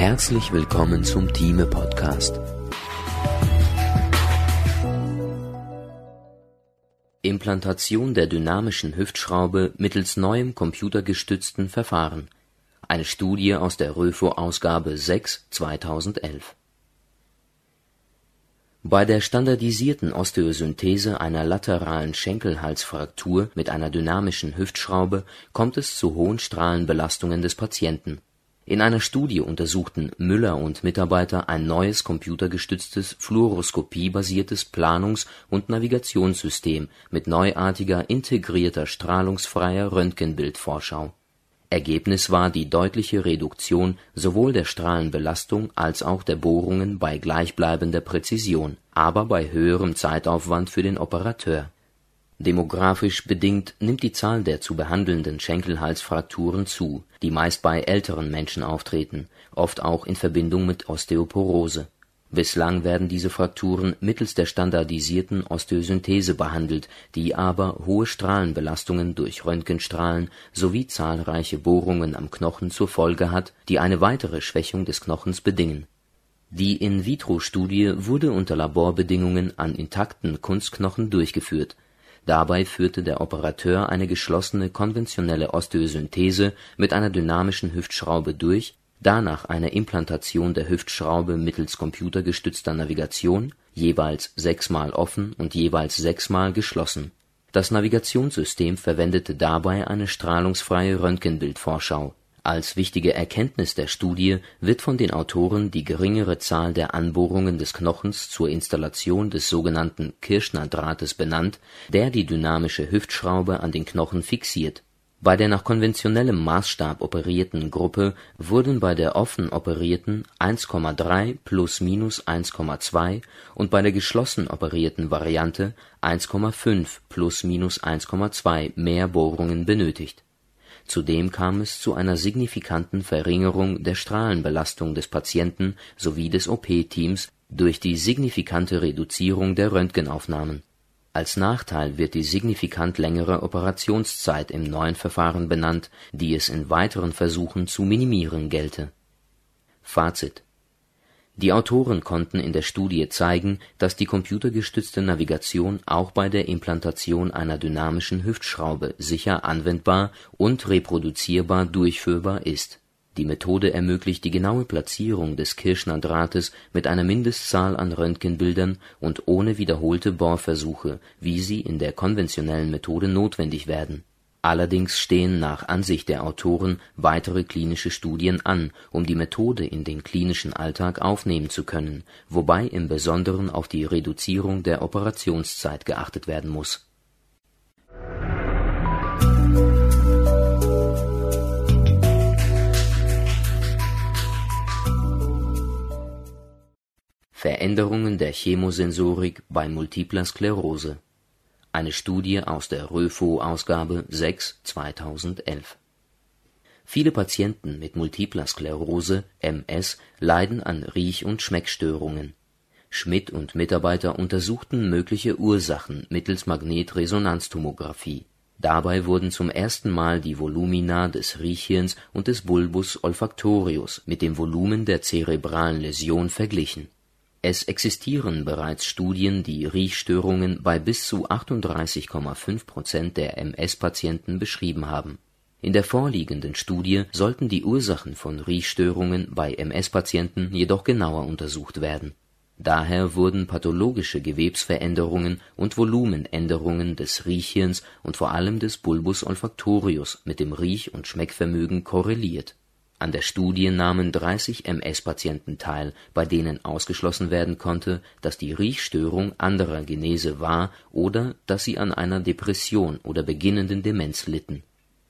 Herzlich willkommen zum Thieme Podcast. Implantation der dynamischen Hüftschraube mittels neuem computergestützten Verfahren. Eine Studie aus der Röfo-Ausgabe 6 2011. Bei der standardisierten Osteosynthese einer lateralen Schenkelhalsfraktur mit einer dynamischen Hüftschraube kommt es zu hohen Strahlenbelastungen des Patienten. In einer Studie untersuchten Müller und Mitarbeiter ein neues computergestütztes fluoroskopie-basiertes Planungs und Navigationssystem mit neuartiger integrierter strahlungsfreier Röntgenbildvorschau. Ergebnis war die deutliche Reduktion sowohl der Strahlenbelastung als auch der Bohrungen bei gleichbleibender Präzision, aber bei höherem Zeitaufwand für den Operateur. Demografisch bedingt nimmt die Zahl der zu behandelnden Schenkelhalsfrakturen zu, die meist bei älteren Menschen auftreten, oft auch in Verbindung mit Osteoporose. Bislang werden diese Frakturen mittels der standardisierten Osteosynthese behandelt, die aber hohe Strahlenbelastungen durch Röntgenstrahlen sowie zahlreiche Bohrungen am Knochen zur Folge hat, die eine weitere Schwächung des Knochens bedingen. Die In-vitro-Studie wurde unter Laborbedingungen an intakten Kunstknochen durchgeführt. Dabei führte der Operateur eine geschlossene konventionelle Osteosynthese mit einer dynamischen Hüftschraube durch danach eine Implantation der Hüftschraube mittels computergestützter Navigation, jeweils sechsmal offen und jeweils sechsmal geschlossen. Das Navigationssystem verwendete dabei eine strahlungsfreie Röntgenbildvorschau. Als wichtige Erkenntnis der Studie wird von den Autoren die geringere Zahl der Anbohrungen des Knochens zur Installation des sogenannten Kirschner-Drahtes benannt, der die dynamische Hüftschraube an den Knochen fixiert bei der nach konventionellem Maßstab operierten Gruppe wurden bei der offen operierten 1,3 ± 1,2 und bei der geschlossen operierten Variante 1,5 ± 1,2 mehr Bohrungen benötigt. Zudem kam es zu einer signifikanten Verringerung der Strahlenbelastung des Patienten sowie des OP-Teams durch die signifikante Reduzierung der Röntgenaufnahmen als Nachteil wird die signifikant längere Operationszeit im neuen Verfahren benannt, die es in weiteren Versuchen zu minimieren gelte. Fazit Die Autoren konnten in der Studie zeigen, dass die computergestützte Navigation auch bei der Implantation einer dynamischen Hüftschraube sicher anwendbar und reproduzierbar durchführbar ist die Methode ermöglicht die genaue Platzierung des Kirschner-Drahtes mit einer Mindestzahl an Röntgenbildern und ohne wiederholte Bohrversuche, wie sie in der konventionellen Methode notwendig werden. Allerdings stehen nach Ansicht der Autoren weitere klinische Studien an, um die Methode in den klinischen Alltag aufnehmen zu können, wobei im Besonderen auf die Reduzierung der Operationszeit geachtet werden muss Veränderungen der Chemosensorik bei Multipler Sklerose. Eine Studie aus der Röfo-Ausgabe 6 2011. Viele Patienten mit Multipler Sklerose (MS) leiden an Riech und Schmeckstörungen. Schmidt und Mitarbeiter untersuchten mögliche Ursachen mittels Magnetresonanztomographie. Dabei wurden zum ersten Mal die Volumina des Riechhirns und des Bulbus olfactorius mit dem Volumen der zerebralen Läsion verglichen es existieren bereits Studien, die Riechstörungen bei bis zu 38,5 Prozent der MS-Patienten beschrieben haben. In der vorliegenden Studie sollten die Ursachen von Riechstörungen bei MS-Patienten jedoch genauer untersucht werden. Daher wurden pathologische Gewebsveränderungen und Volumenänderungen des Riechhirns und vor allem des Bulbus olfactorius mit dem Riech und Schmeckvermögen korreliert an der Studie nahmen 30 MS-Patienten teil, bei denen ausgeschlossen werden konnte, dass die Riechstörung anderer Genese war oder dass sie an einer Depression oder beginnenden Demenz litten.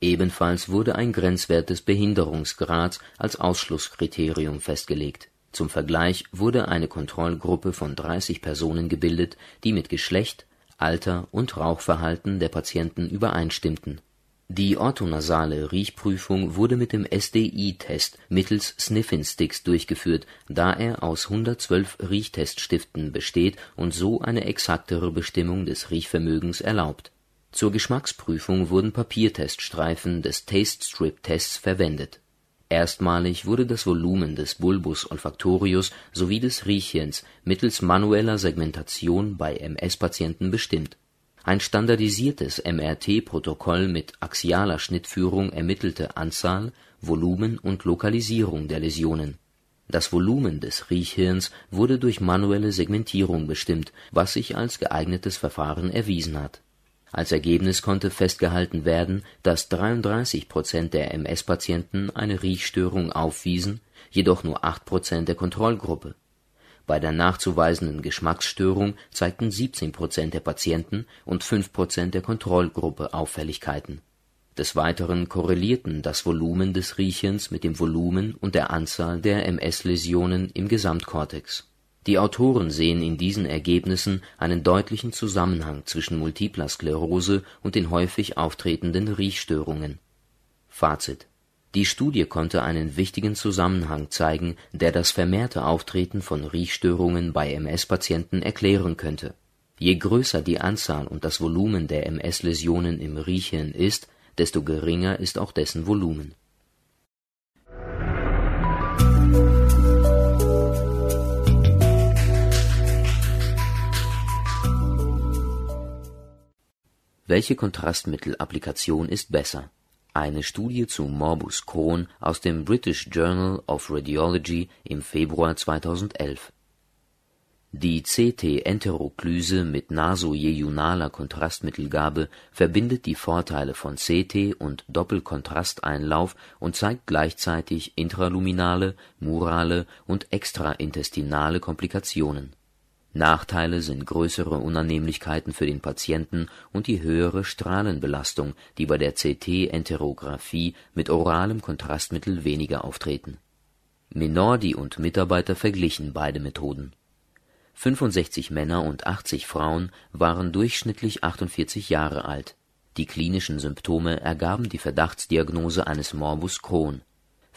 Ebenfalls wurde ein Grenzwert des Behinderungsgrads als Ausschlusskriterium festgelegt. Zum Vergleich wurde eine Kontrollgruppe von 30 Personen gebildet, die mit Geschlecht, Alter und Rauchverhalten der Patienten übereinstimmten die orthonasale Riechprüfung wurde mit dem SDI-Test mittels Sniffin-Sticks durchgeführt, da er aus 112 Riechteststiften besteht und so eine exaktere Bestimmung des Riechvermögens erlaubt. Zur Geschmacksprüfung wurden Papierteststreifen des Taste-Strip-Tests verwendet. Erstmalig wurde das Volumen des Bulbus olfactorius sowie des Riechhirns mittels manueller Segmentation bei MS-Patienten bestimmt. Ein standardisiertes MRT-Protokoll mit axialer Schnittführung ermittelte Anzahl, Volumen und Lokalisierung der Läsionen. Das Volumen des Riechhirns wurde durch manuelle Segmentierung bestimmt, was sich als geeignetes Verfahren erwiesen hat als Ergebnis konnte festgehalten werden, dass 33 Prozent der MS-Patienten eine Riechstörung aufwiesen, jedoch nur 8 Prozent der Kontrollgruppe. Bei der nachzuweisenden Geschmacksstörung zeigten 17 Prozent der Patienten und 5 Prozent der Kontrollgruppe Auffälligkeiten. Des Weiteren korrelierten das Volumen des Riechens mit dem Volumen und der Anzahl der MS-Läsionen im Gesamtkortex die Autoren sehen in diesen Ergebnissen einen deutlichen Zusammenhang zwischen Multipler Sklerose und den häufig auftretenden Riechstörungen. Fazit Die Studie konnte einen wichtigen Zusammenhang zeigen, der das vermehrte Auftreten von Riechstörungen bei MS-Patienten erklären könnte. Je größer die Anzahl und das Volumen der MS-Läsionen im Riechhirn ist, desto geringer ist auch dessen Volumen Welche Kontrastmittelapplikation ist besser? Eine Studie zu Morbus Crohn aus dem British Journal of Radiology im Februar 2011. Die CT-Enteroklyse mit nasojejunaler Kontrastmittelgabe verbindet die Vorteile von CT und Doppelkontrasteinlauf und zeigt gleichzeitig intraluminale, murale und extraintestinale Komplikationen Nachteile sind größere Unannehmlichkeiten für den Patienten und die höhere Strahlenbelastung, die bei der CT-Enterographie mit oralem Kontrastmittel weniger auftreten. Minordi und Mitarbeiter verglichen beide Methoden. 65 Männer und 80 Frauen waren durchschnittlich 48 Jahre alt. Die klinischen Symptome ergaben die Verdachtsdiagnose eines Morbus Crohn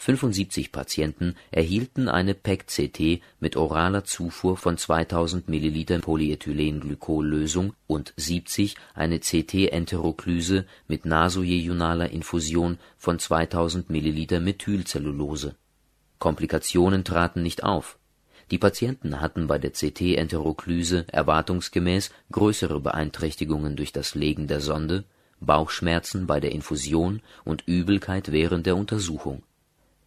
75 Patienten erhielten eine PEG-CT mit oraler Zufuhr von 2000 ml Polyethylenglycol-Lösung und 70 eine CT-Enteroklyse mit nasojejunaler Infusion von 2000 ml Methylcellulose. Komplikationen traten nicht auf. Die Patienten hatten bei der CT-Enteroklyse erwartungsgemäß größere Beeinträchtigungen durch das Legen der Sonde, Bauchschmerzen bei der Infusion und Übelkeit während der Untersuchung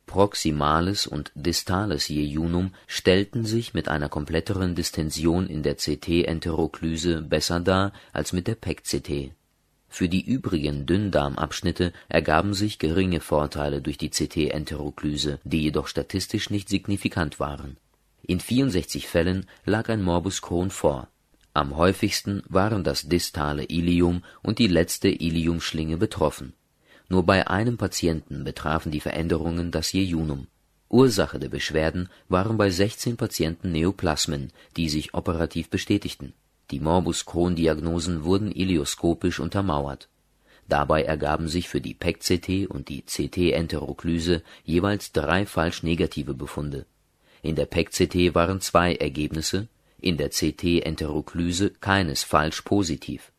Proximales und distales Jejunum stellten sich mit einer kompletteren Distension in der CT-Enteroklyse besser dar als mit der PEG-CT. Für die übrigen Dünndarmabschnitte ergaben sich geringe Vorteile durch die CT-Enteroklyse, die jedoch statistisch nicht signifikant waren. In 64 Fällen lag ein Morbus Crohn vor. Am häufigsten waren das distale Ilium und die letzte Iliumschlinge betroffen nur bei einem Patienten betrafen die Veränderungen das Jejunum. Ursache der Beschwerden waren bei 16 Patienten Neoplasmen, die sich operativ bestätigten. Die Morbus-Crohn-Diagnosen wurden ilioskopisch untermauert. Dabei ergaben sich für die PEG-CT und die CT-Enteroklyse jeweils drei falsch negative Befunde. In der PEG-CT waren zwei Ergebnisse, in der CT-Enteroklyse keines falsch positiv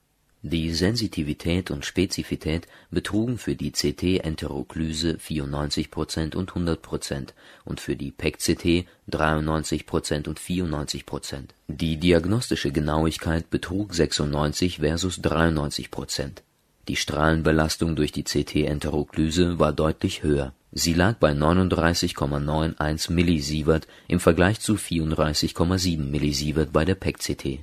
die Sensitivität und Spezifität betrugen für die CT-Enteroklyse 94% und 100% und für die PEG-CT 93% und 94% Die diagnostische Genauigkeit betrug 96 versus 93% Die Strahlenbelastung durch die CT-Enteroklyse war deutlich höher. Sie lag bei 39,91 Millisievert im Vergleich zu 34,7 Millisievert bei der PEG-CT.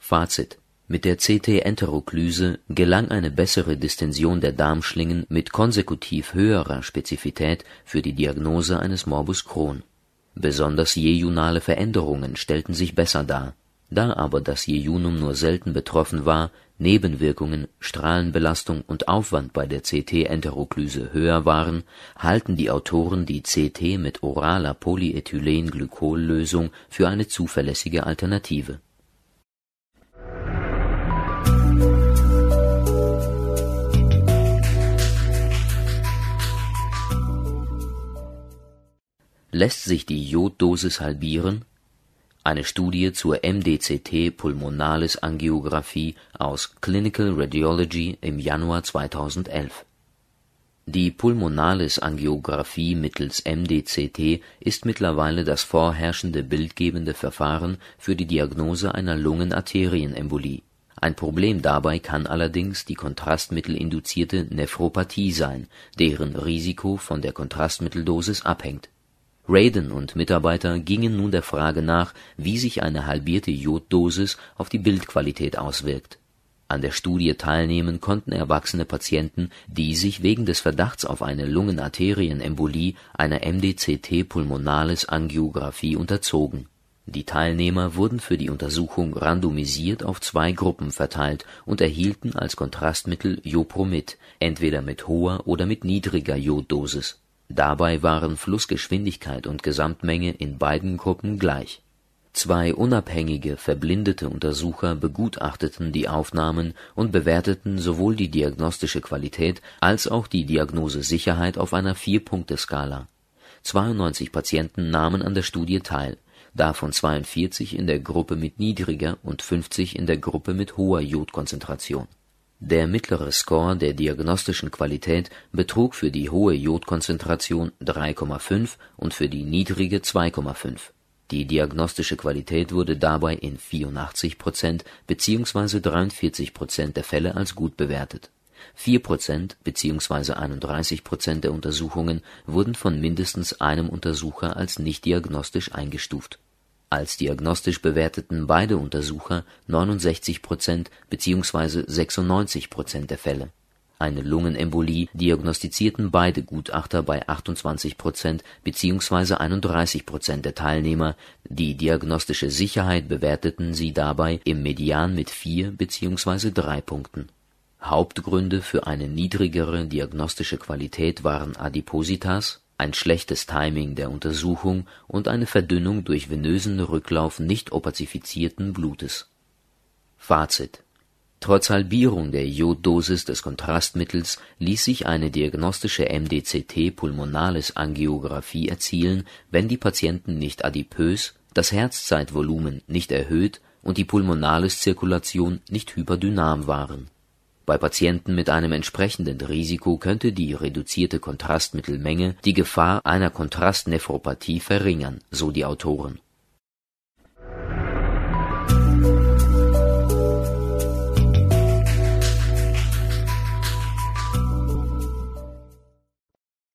Fazit mit der CT-Enteroklyse gelang eine bessere Distension der Darmschlingen mit konsekutiv höherer Spezifität für die Diagnose eines Morbus Crohn. Besonders jejunale Veränderungen stellten sich besser dar. Da aber das Jejunum nur selten betroffen war, Nebenwirkungen, Strahlenbelastung und Aufwand bei der CT-Enteroklyse höher waren, halten die Autoren die CT mit oraler Polyethylenglycol-Lösung für eine zuverlässige Alternative Lässt sich die Joddosis halbieren? Eine Studie zur MDCT Pulmonalis Angiografie aus Clinical Radiology im Januar 2011 Die Pulmonalis-Angiografie mittels MDCT ist mittlerweile das vorherrschende bildgebende Verfahren für die Diagnose einer Lungenarterienembolie. Ein Problem dabei kann allerdings die kontrastmittelinduzierte Nephropathie sein, deren Risiko von der Kontrastmitteldosis abhängt. Radan und Mitarbeiter gingen nun der Frage nach, wie sich eine halbierte Joddosis auf die Bildqualität auswirkt an der Studie teilnehmen konnten erwachsene Patienten, die sich wegen des Verdachts auf eine Lungenarterienembolie einer MDCT-Pulmonalis-Angiografie unterzogen. Die Teilnehmer wurden für die Untersuchung randomisiert auf zwei Gruppen verteilt und erhielten als Kontrastmittel Jopromid, entweder mit hoher oder mit niedriger Joddosis. Dabei waren Flussgeschwindigkeit und Gesamtmenge in beiden Gruppen gleich Zwei unabhängige, verblindete Untersucher begutachteten die Aufnahmen und bewerteten sowohl die diagnostische Qualität als auch die Diagnosesicherheit auf einer Vier-Punkte-Skala. 92 Patienten nahmen an der Studie teil, davon 42 in der Gruppe mit niedriger und 50 in der Gruppe mit hoher Jodkonzentration. Der mittlere Score der diagnostischen Qualität betrug für die hohe Jodkonzentration 3,5 und für die niedrige 2,5 die diagnostische Qualität wurde dabei in 84 Prozent bzw. 43 Prozent der Fälle als gut bewertet. 4 Prozent bzw. 31 Prozent der Untersuchungen wurden von mindestens einem Untersucher als nicht diagnostisch eingestuft. Als diagnostisch bewerteten beide Untersucher 69 Prozent bzw. 96 Prozent der Fälle eine Lungenembolie diagnostizierten beide Gutachter bei 28 Prozent bzw. 31 Prozent der Teilnehmer, die diagnostische Sicherheit bewerteten sie dabei im Median mit vier bzw. drei Punkten. Hauptgründe für eine niedrigere diagnostische Qualität waren Adipositas, ein schlechtes Timing der Untersuchung und eine Verdünnung durch venösen Rücklauf nicht opazifizierten Blutes. Fazit Trotz Halbierung der Joddosis des Kontrastmittels ließ sich eine diagnostische MDCT-Pulmonalis-Angiografie erzielen, wenn die Patienten nicht adipös, das Herzzeitvolumen nicht erhöht und die Pulmonaliszirkulation nicht hyperdynam waren. Bei Patienten mit einem entsprechenden Risiko könnte die reduzierte Kontrastmittelmenge die Gefahr einer Kontrastnephropathie verringern, so die Autoren